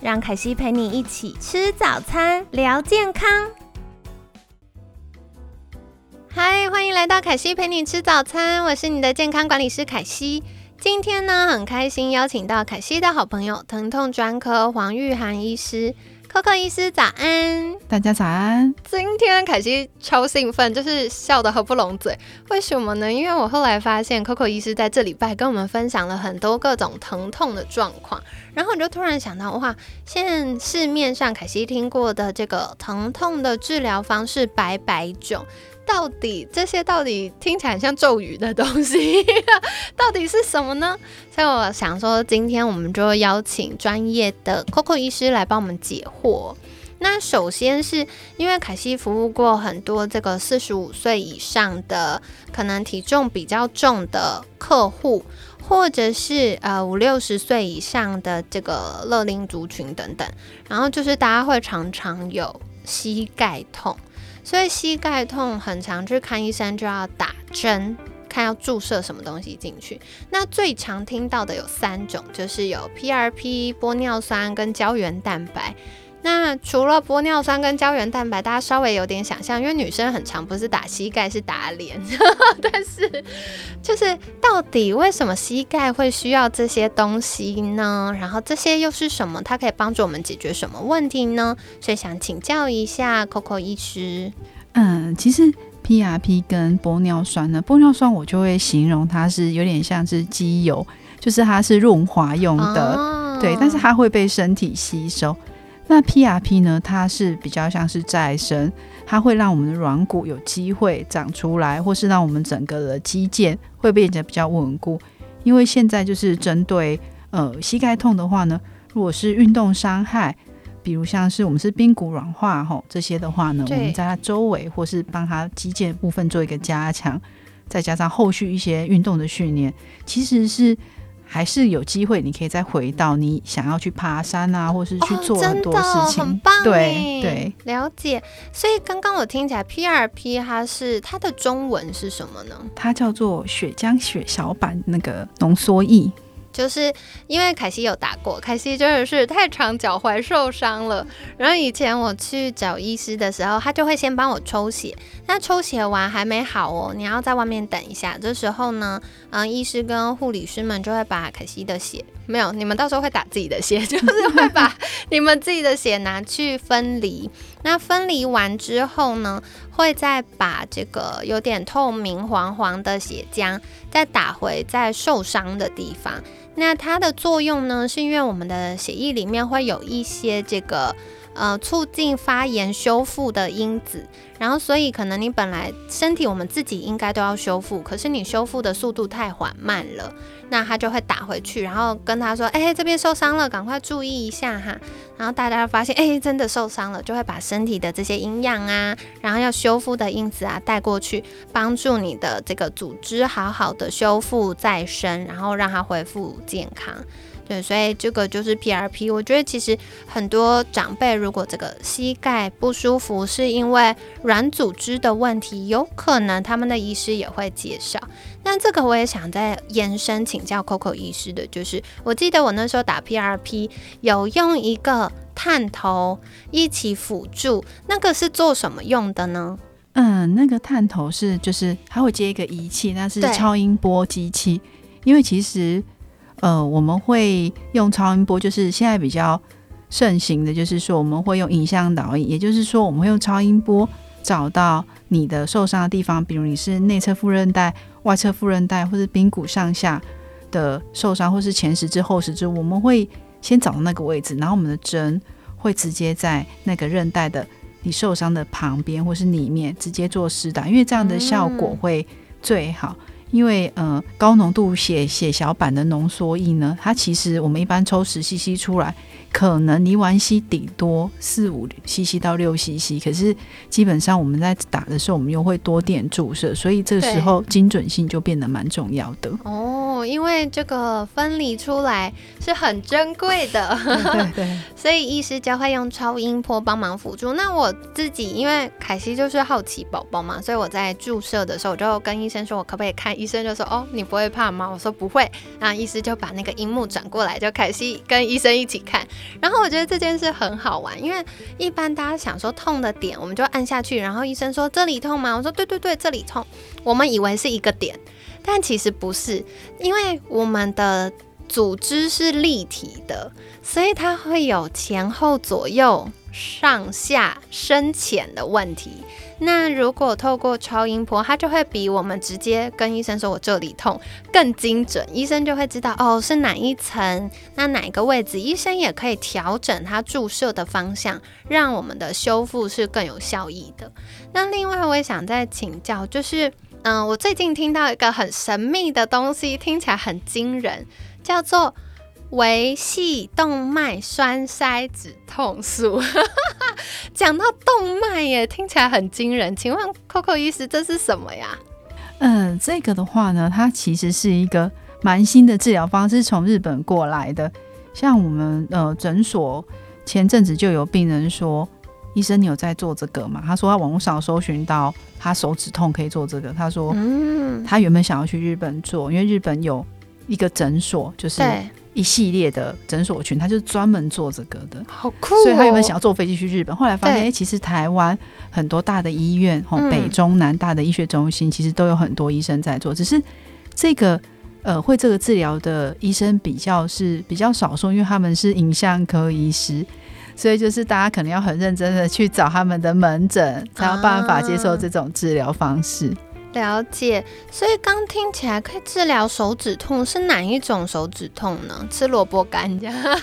让凯西陪你一起吃早餐，聊健康。嗨，欢迎来到凯西陪你吃早餐，我是你的健康管理师凯西。今天呢，很开心邀请到凯西的好朋友，疼痛专科黄玉涵医师。Coco 医师早安，大家早安。今天凯西超兴奋，就是笑得合不拢嘴。为什么呢？因为我后来发现 Coco 医师在这礼拜跟我们分享了很多各种疼痛的状况，然后我就突然想到，哇，现在市面上凯西听过的这个疼痛的治疗方式百百种。到底这些到底听起来很像咒语的东西，到底是什么呢？所以我想说，今天我们就邀请专业的 Coco 医师来帮我们解惑。那首先是因为凯西服务过很多这个四十五岁以上的，可能体重比较重的客户，或者是呃五六十岁以上的这个乐龄族群等等，然后就是大家会常常有膝盖痛。所以膝盖痛很常去看医生就要打针，看要注射什么东西进去。那最常听到的有三种，就是有 PRP、玻尿酸跟胶原蛋白。那除了玻尿酸跟胶原蛋白，大家稍微有点想象，因为女生很常不是打膝盖是打脸，但是就是到底为什么膝盖会需要这些东西呢？然后这些又是什么？它可以帮助我们解决什么问题呢？所以想请教一下 Coco 医师。嗯，其实 PRP 跟玻尿酸呢，玻尿酸我就会形容它是有点像是机油，就是它是润滑用的，对，但是它会被身体吸收。那 PRP 呢？它是比较像是再生，它会让我们的软骨有机会长出来，或是让我们整个的肌腱会变得比较稳固。因为现在就是针对呃膝盖痛的话呢，如果是运动伤害，比如像是我们是髌骨软化吼这些的话呢，我们在它周围或是帮它肌腱部分做一个加强，再加上后续一些运动的训练，其实是。还是有机会，你可以再回到你想要去爬山啊，或是去做很多事情，很棒。对对，了解。所以刚刚我听起来，PRP 它是它的中文是什么呢？它叫做血浆血小板那个浓缩液。就是因为凯西有打过，凯西真的是太长脚踝受伤了。然后以前我去找医师的时候，他就会先帮我抽血。那抽血完还没好哦，你要在外面等一下。这时候呢，嗯，医师跟护理师们就会把凯西的血，没有，你们到时候会打自己的血，就是会把你们自己的血拿去分离。那分离完之后呢，会再把这个有点透明黄黄的血浆再打回在受伤的地方。那它的作用呢，是因为我们的血液里面会有一些这个呃促进发炎修复的因子，然后所以可能你本来身体我们自己应该都要修复，可是你修复的速度太缓慢了。那他就会打回去，然后跟他说：“哎，这边受伤了，赶快注意一下哈。”然后大家发现，哎，真的受伤了，就会把身体的这些营养啊，然后要修复的因子啊带过去，帮助你的这个组织好好的修复再生，然后让它恢复健康。对，所以这个就是 PRP。我觉得其实很多长辈如果这个膝盖不舒服，是因为软组织的问题，有可能他们的医师也会介绍。那这个我也想再延伸请教 Coco 医师的，就是我记得我那时候打 PRP 有用一个探头一起辅助，那个是做什么用的呢？嗯，那个探头是就是它会接一个仪器，那是超音波机器，因为其实。呃，我们会用超音波，就是现在比较盛行的，就是说我们会用影像导引，也就是说我们会用超音波找到你的受伤的地方，比如你是内侧副韧带、外侧副韧带，或是髌骨上下的受伤，或是前十字、后十字，我们会先找到那个位置，然后我们的针会直接在那个韧带的你受伤的旁边或是里面直接做施打，因为这样的效果会最好。因为呃高浓度血血小板的浓缩液呢，它其实我们一般抽十 CC 出来。可能尼丸西顶多四五 cc 到六 cc，可是基本上我们在打的时候，我们又会多点注射，所以这个时候精准性就变得蛮重要的。哦，因为这个分离出来是很珍贵的，对对，所以医师就会用超音波帮忙辅助。那我自己因为凯西就是好奇宝宝嘛，所以我在注射的时候，我就跟医生说，我可不可以看？医生就说，哦，你不会怕吗？我说不会。那医师就把那个荧幕转过来，就凯西跟医生一起看。然后我觉得这件事很好玩，因为一般大家想说痛的点，我们就按下去，然后医生说这里痛吗？我说对对对，这里痛。我们以为是一个点，但其实不是，因为我们的组织是立体的，所以它会有前后左右、上下深浅的问题。那如果透过超音波，它就会比我们直接跟医生说“我这里痛”更精准，医生就会知道哦是哪一层，那哪个位置，医生也可以调整它注射的方向，让我们的修复是更有效益的。那另外我也想再请教，就是嗯，我最近听到一个很神秘的东西，听起来很惊人，叫做。维系动脉栓塞止痛术，讲到动脉耶，听起来很惊人。请问 Coco 医师，这是什么呀？嗯，这个的话呢，它其实是一个蛮新的治疗方式，从日本过来的。像我们呃诊所前阵子就有病人说，医生你有在做这个吗？他说他网络上搜寻到他手指痛可以做这个。他说，嗯，他原本想要去日本做，因为日本有一个诊所，就是。一系列的诊所群，他就是专门做这个的，好酷。所以他原本想要坐飞机去日本，后来发现，哎，其实台湾很多大的医院，吼，北中南大的医学中心，其实都有很多医生在做。只是这个呃，会这个治疗的医生比较是比较少数，因为他们是影像科医师，所以就是大家可能要很认真的去找他们的门诊，才有办法接受这种治疗方式。了解，所以刚听起来可以治疗手指痛，是哪一种手指痛呢？吃萝卜干？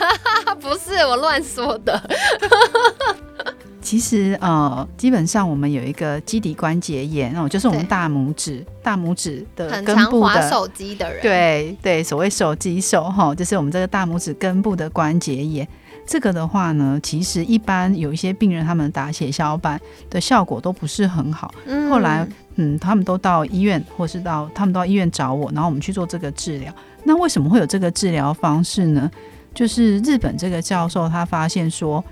不是，我乱说的。其实呃，基本上我们有一个基底关节炎，哦，就是我们大拇指、大拇指的根部的手机的人，对对，所谓手机手哈，就是我们这个大拇指根部的关节炎。这个的话呢，其实一般有一些病人他们打血小板的效果都不是很好。后来，嗯，他们都到医院，或是到他们到医院找我，然后我们去做这个治疗。那为什么会有这个治疗方式呢？就是日本这个教授他发现说。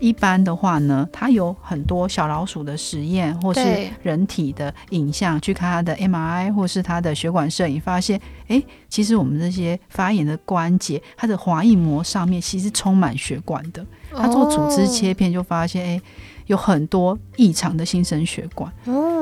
一般的话呢，它有很多小老鼠的实验，或是人体的影像，去看它的 MRI 或是它的血管摄影，发现，哎，其实我们这些发炎的关节，它的滑液膜上面其实充满血管的。他做组织切片就发现，哎。有很多异常的新生血管，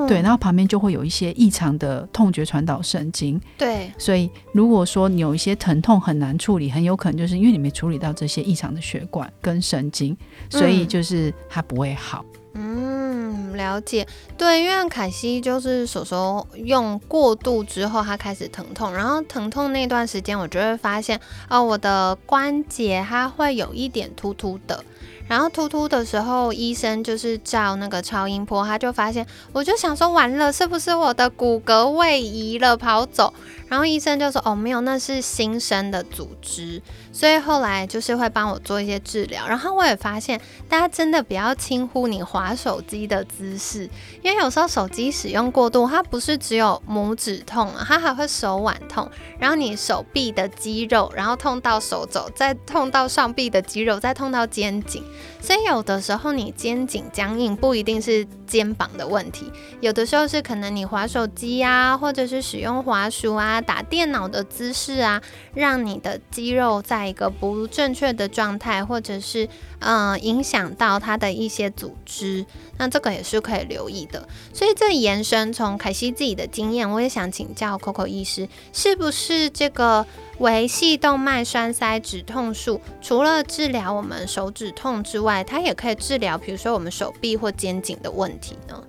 对，然后旁边就会有一些异常的痛觉传导神经，对，所以如果说你有一些疼痛很难处理，很有可能就是因为你没处理到这些异常的血管跟神经，所以就是它不会好。嗯，了解。对，因为凯西就是手手用过度之后，他开始疼痛，然后疼痛那段时间，我就会发现哦，我的关节它会有一点突突的。然后突突的时候，医生就是照那个超音波，他就发现，我就想说完了，是不是我的骨骼位移了跑走？然后医生就说，哦，没有，那是新生的组织。所以后来就是会帮我做一些治疗。然后我也发现，大家真的不要轻忽你划手机的姿势，因为有时候手机使用过度，它不是只有拇指痛啊，它还会手腕痛，然后你手臂的肌肉，然后痛到手肘，再痛到上臂的肌肉，再痛到肩颈。所以有的时候你肩颈僵硬不一定是肩膀的问题，有的时候是可能你滑手机啊，或者是使用滑鼠啊、打电脑的姿势啊，让你的肌肉在一个不正确的状态，或者是嗯影响到它的一些组织，那这个也是可以留意的。所以这延伸从凯西自己的经验，我也想请教 Coco 医师，是不是这个？维系动脉栓塞止痛术，除了治疗我们手指痛之外，它也可以治疗，比如说我们手臂或肩颈的问题呢。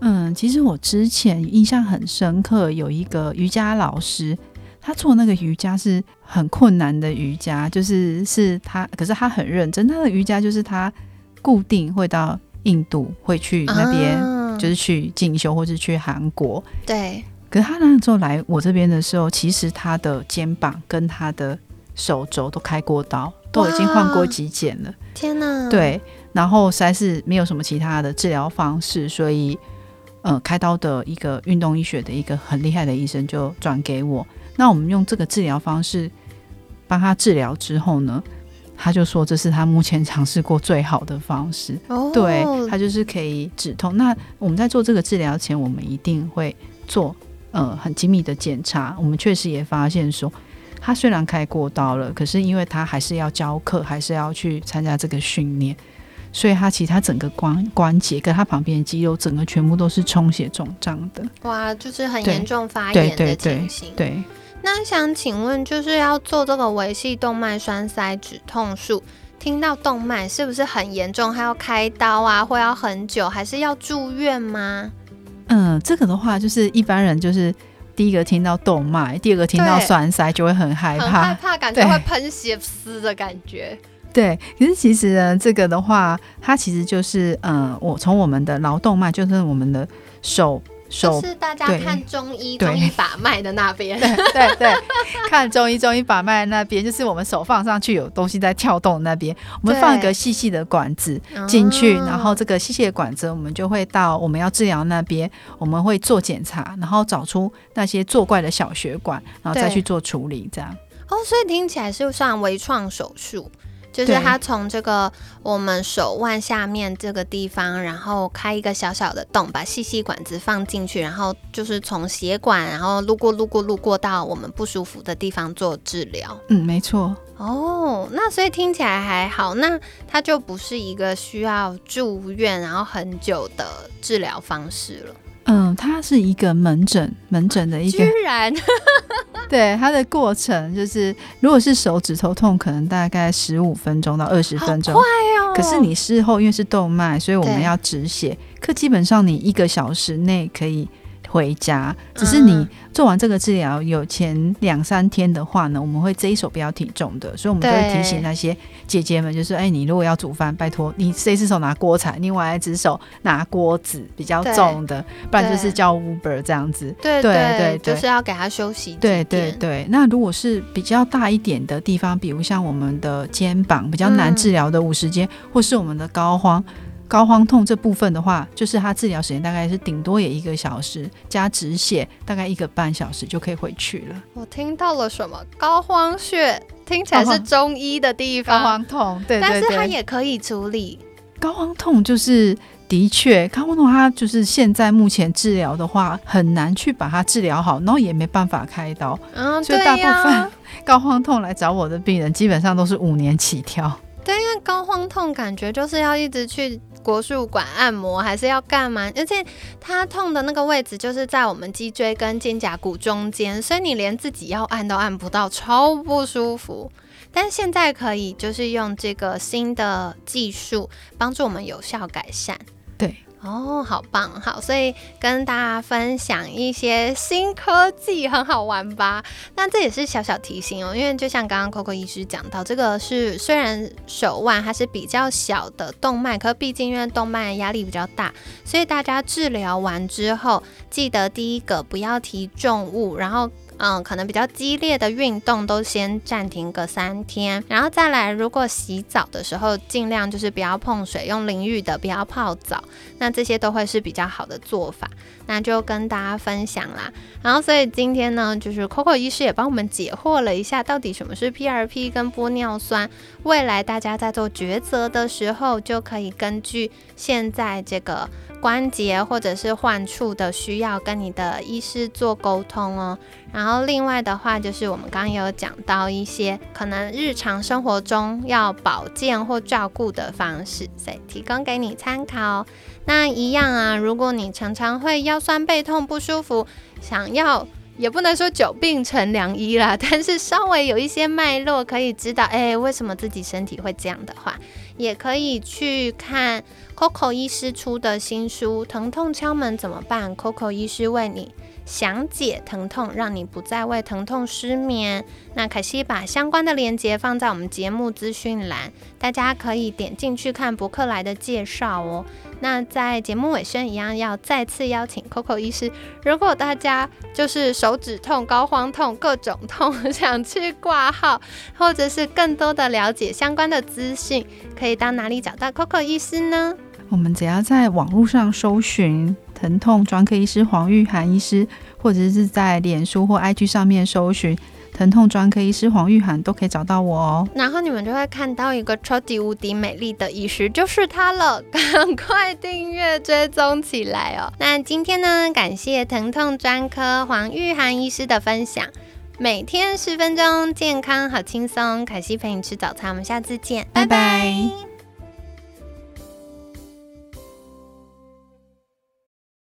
嗯，其实我之前印象很深刻，有一个瑜伽老师，他做那个瑜伽是很困难的瑜伽，就是是他，可是他很认真。他的瑜伽就是他固定会到印度，会去那边，就是去进修，或是去韩国。对。可是他那时候来我这边的时候，其实他的肩膀跟他的手肘都开过刀，都已经换过肌腱了。天哪！对，然后实在是没有什么其他的治疗方式，所以呃，开刀的一个运动医学的一个很厉害的医生就转给我。那我们用这个治疗方式帮他治疗之后呢，他就说这是他目前尝试过最好的方式。哦，对，他就是可以止痛。那我们在做这个治疗前，我们一定会做呃很精密的检查。我们确实也发现说，他虽然开过刀了，可是因为他还是要教课，还是要去参加这个训练，所以他其他整个关关节跟他旁边的肌肉，整个全部都是充血肿胀的。哇，就是很严重发炎的对对情形。对，那想请问，就是要做这个维系动脉栓塞止痛术，听到动脉是不是很严重，还要开刀啊，或要很久，还是要住院吗？嗯，这个的话就是一般人就是第一个听到动脉，第二个听到栓塞就会很害很怕害。怕，感觉会喷血丝的感觉。对，可是其实呢，这个的话，它其实就是，嗯，我从我们的劳动脉，就是我们的手手就是大家看中医，中医把脉的那边。对对对，看中医中医把脉那边，就是我们手放上去有东西在跳动那边，我们放一个细细的管子进去，哦然后这个细细的管子，我们就会到我们要治疗那边，我们会做检查，然后找出那些作怪的小血管，然后再去做处理，这样。哦，所以听起来是算微创手术，就是对它从这个我们手腕下面这个地方，然后开一个小小的洞，把细细管子放进去，然后就是从血管，然后路过路过路过到我们不舒服的地方做治疗。嗯，没错。哦，那所以听起来还好，那它就不是一个需要住院然后很久的治疗方式了。嗯，它是一个门诊门诊的一个居然 对它的过程就是，如果是手指头痛，可能大概十五分钟到二十分钟。快哦！可是你事后因为是动脉，所以我们要止血，可基本上你一个小时内可以回家。只是你嗯做完这个治疗有前两三天的话呢，我们会这一手不要体重的，所以我们就会提醒那些姐姐们，就是哎，你如果要煮饭，拜托你这一只手拿锅铲，另外一只手拿锅子比较重的，不然就是叫 Uber 这样子。对对对对就是要给他休息对对对，那如果是比较大一点的地方，比如像我们的肩膀比较难嗯治疗的五十肩，或是我们的膏肓。膏肓痛这部分的话，就是它治疗时间大概是顶多也一个小时，加止血大概一个半小时就可以回去了。我听到了什么膏肓穴，听起来是中医的地膏方，肓痛，对对但是它，也可以处理。膏肓痛就是的确，膏肓痛它就是现在目前治疗的话很难去把它治疗好，然后也没办法开刀。嗯，所以大部分膏肓痛来找我的病人，基本上都是五年起跳。对，因为膏肓痛感觉就是要一直去国术馆按摩，还是要干嘛？而且它痛的那个位置就是在我们脊椎跟肩胛骨中间，所以你连自己要按都按不到，超不舒服。但现在可以就是用这个新的技术帮助我们有效改善。对。哦，好棒，好，所以跟大家分享一些新科技，很好玩吧？那这也是小小提醒哦，因为就像刚刚 Coco 医师讲到，这个是虽然手腕它是比较小的动脉，可毕竟因为动脉压力比较大，所以大家治疗完之后，记得第一个不要提重物，然后。嗯，可能比较激烈的运动都先暂停个三天，然后再来，如果洗澡的时候尽量就是不要碰水，用淋浴的，不要泡澡，那这些都会是比较好的做法。那就跟大家分享啦。然后，所以今天呢，就是 Coco 医师也帮我们解惑了一下，到底什么是 PRP 跟玻尿酸。未来大家在做抉择的时候，就可以根据现在这个关节或者是患处的需要，跟你的医师做沟通哦。然后另外的话，就是我们刚刚有讲到一些可能日常生活中要保健或照顾的方式，所以提供给你参考。那一样啊，如果你常常会腰酸背痛不舒服，想要也不能说久病成良医啦，但是稍微有一些脉络可以知道，哎，为什么自己身体会这样的话，也可以去看 Coco 医师出的新书《疼痛敲门怎么办》，Coco 医师问你详解疼痛，让你不再为疼痛失眠。那可惜把相关的链接放在我们节目资讯栏，大家可以点进去看博客来的介绍哦。那在节目尾声一样，要再次邀请 Coco 医师，如果大家就是手指痛、膏肓痛、各种痛，想去挂号，或者是更多的了解相关的资讯，可以到哪里找到 Coco 医师呢？我们只要在网络上搜寻疼痛专科医师黄玉涵医师，或者是在脸书或 IG 上面搜寻疼痛专科医师黄玉涵，都可以找到我哦。然后你们就会看到一个超级无敌美丽的医师，就是他了，赶快订阅追踪起来哦。那今天呢，感谢疼痛专科黄玉涵医师的分享，每天十分钟，健康好轻松。凯西陪你吃早餐，我们下次见，拜拜。